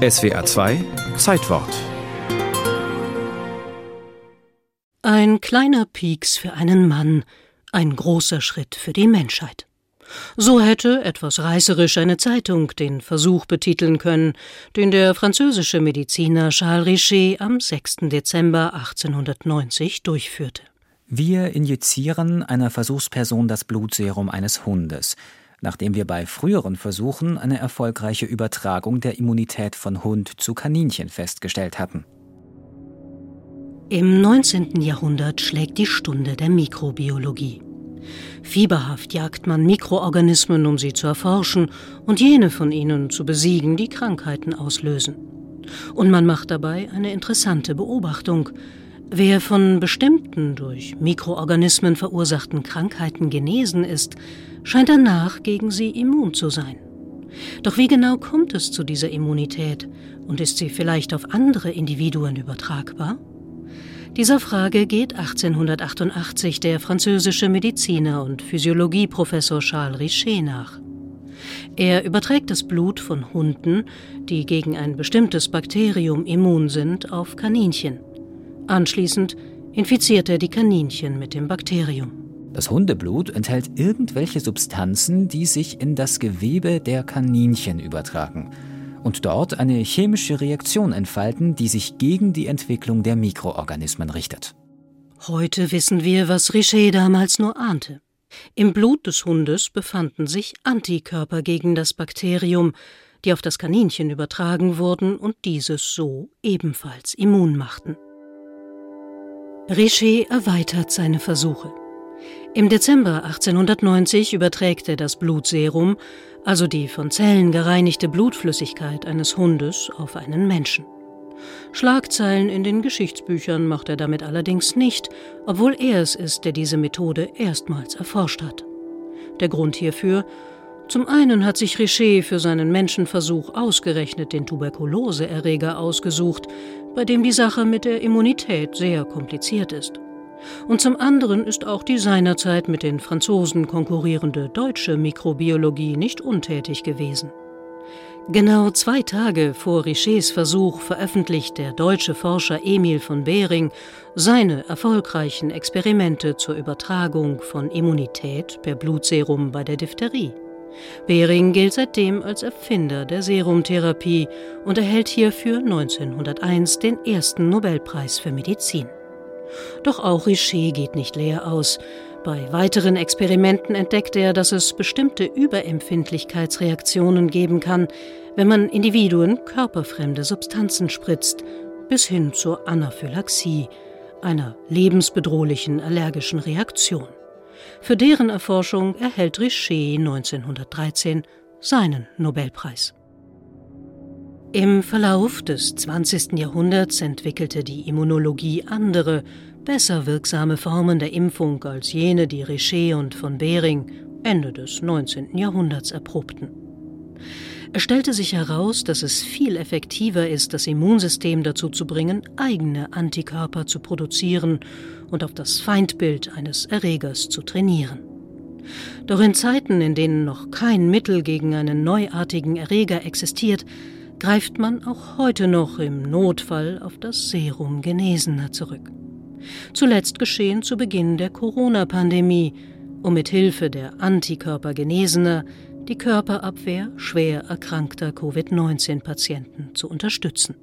SWA 2 Zeitwort Ein kleiner Pieks für einen Mann, ein großer Schritt für die Menschheit. So hätte etwas reißerisch eine Zeitung den Versuch betiteln können, den der französische Mediziner Charles Richet am 6. Dezember 1890 durchführte. Wir injizieren einer Versuchsperson das Blutserum eines Hundes, nachdem wir bei früheren Versuchen eine erfolgreiche Übertragung der Immunität von Hund zu Kaninchen festgestellt hatten. Im 19. Jahrhundert schlägt die Stunde der Mikrobiologie. Fieberhaft jagt man Mikroorganismen, um sie zu erforschen und jene von ihnen zu besiegen, die Krankheiten auslösen. Und man macht dabei eine interessante Beobachtung. Wer von bestimmten durch Mikroorganismen verursachten Krankheiten genesen ist, scheint danach gegen sie immun zu sein. Doch wie genau kommt es zu dieser Immunität und ist sie vielleicht auf andere Individuen übertragbar? Dieser Frage geht 1888 der französische Mediziner und Physiologieprofessor Charles Richet nach. Er überträgt das Blut von Hunden, die gegen ein bestimmtes Bakterium immun sind, auf Kaninchen. Anschließend infiziert er die Kaninchen mit dem Bakterium. Das Hundeblut enthält irgendwelche Substanzen, die sich in das Gewebe der Kaninchen übertragen und dort eine chemische Reaktion entfalten, die sich gegen die Entwicklung der Mikroorganismen richtet. Heute wissen wir, was Richet damals nur ahnte. Im Blut des Hundes befanden sich Antikörper gegen das Bakterium, die auf das Kaninchen übertragen wurden und dieses so ebenfalls immun machten. Richet erweitert seine Versuche. Im Dezember 1890 überträgt er das Blutserum, also die von Zellen gereinigte Blutflüssigkeit eines Hundes, auf einen Menschen. Schlagzeilen in den Geschichtsbüchern macht er damit allerdings nicht, obwohl er es ist, der diese Methode erstmals erforscht hat. Der Grund hierfür zum einen hat sich Richet für seinen Menschenversuch ausgerechnet den Tuberkuloseerreger ausgesucht, bei dem die Sache mit der Immunität sehr kompliziert ist. Und zum anderen ist auch die seinerzeit mit den Franzosen konkurrierende deutsche Mikrobiologie nicht untätig gewesen. Genau zwei Tage vor Richets Versuch veröffentlicht der deutsche Forscher Emil von Behring seine erfolgreichen Experimente zur Übertragung von Immunität per Blutserum bei der Diphtherie. Behring gilt seitdem als Erfinder der Serumtherapie und erhält hierfür 1901 den ersten Nobelpreis für Medizin. Doch auch Richet geht nicht leer aus. Bei weiteren Experimenten entdeckt er, dass es bestimmte Überempfindlichkeitsreaktionen geben kann, wenn man Individuen körperfremde Substanzen spritzt, bis hin zur Anaphylaxie, einer lebensbedrohlichen allergischen Reaktion. Für deren Erforschung erhält Richet 1913 seinen Nobelpreis. Im Verlauf des 20. Jahrhunderts entwickelte die Immunologie andere, besser wirksame Formen der Impfung als jene, die Richet und von Behring Ende des 19. Jahrhunderts erprobten. Es stellte sich heraus, dass es viel effektiver ist, das Immunsystem dazu zu bringen, eigene Antikörper zu produzieren und auf das Feindbild eines Erregers zu trainieren. Doch in Zeiten, in denen noch kein Mittel gegen einen neuartigen Erreger existiert, greift man auch heute noch im Notfall auf das Serum Genesener zurück. Zuletzt geschehen zu Beginn der Corona-Pandemie, um mit Hilfe der Antikörper Genesener die Körperabwehr schwer erkrankter Covid-19-Patienten zu unterstützen.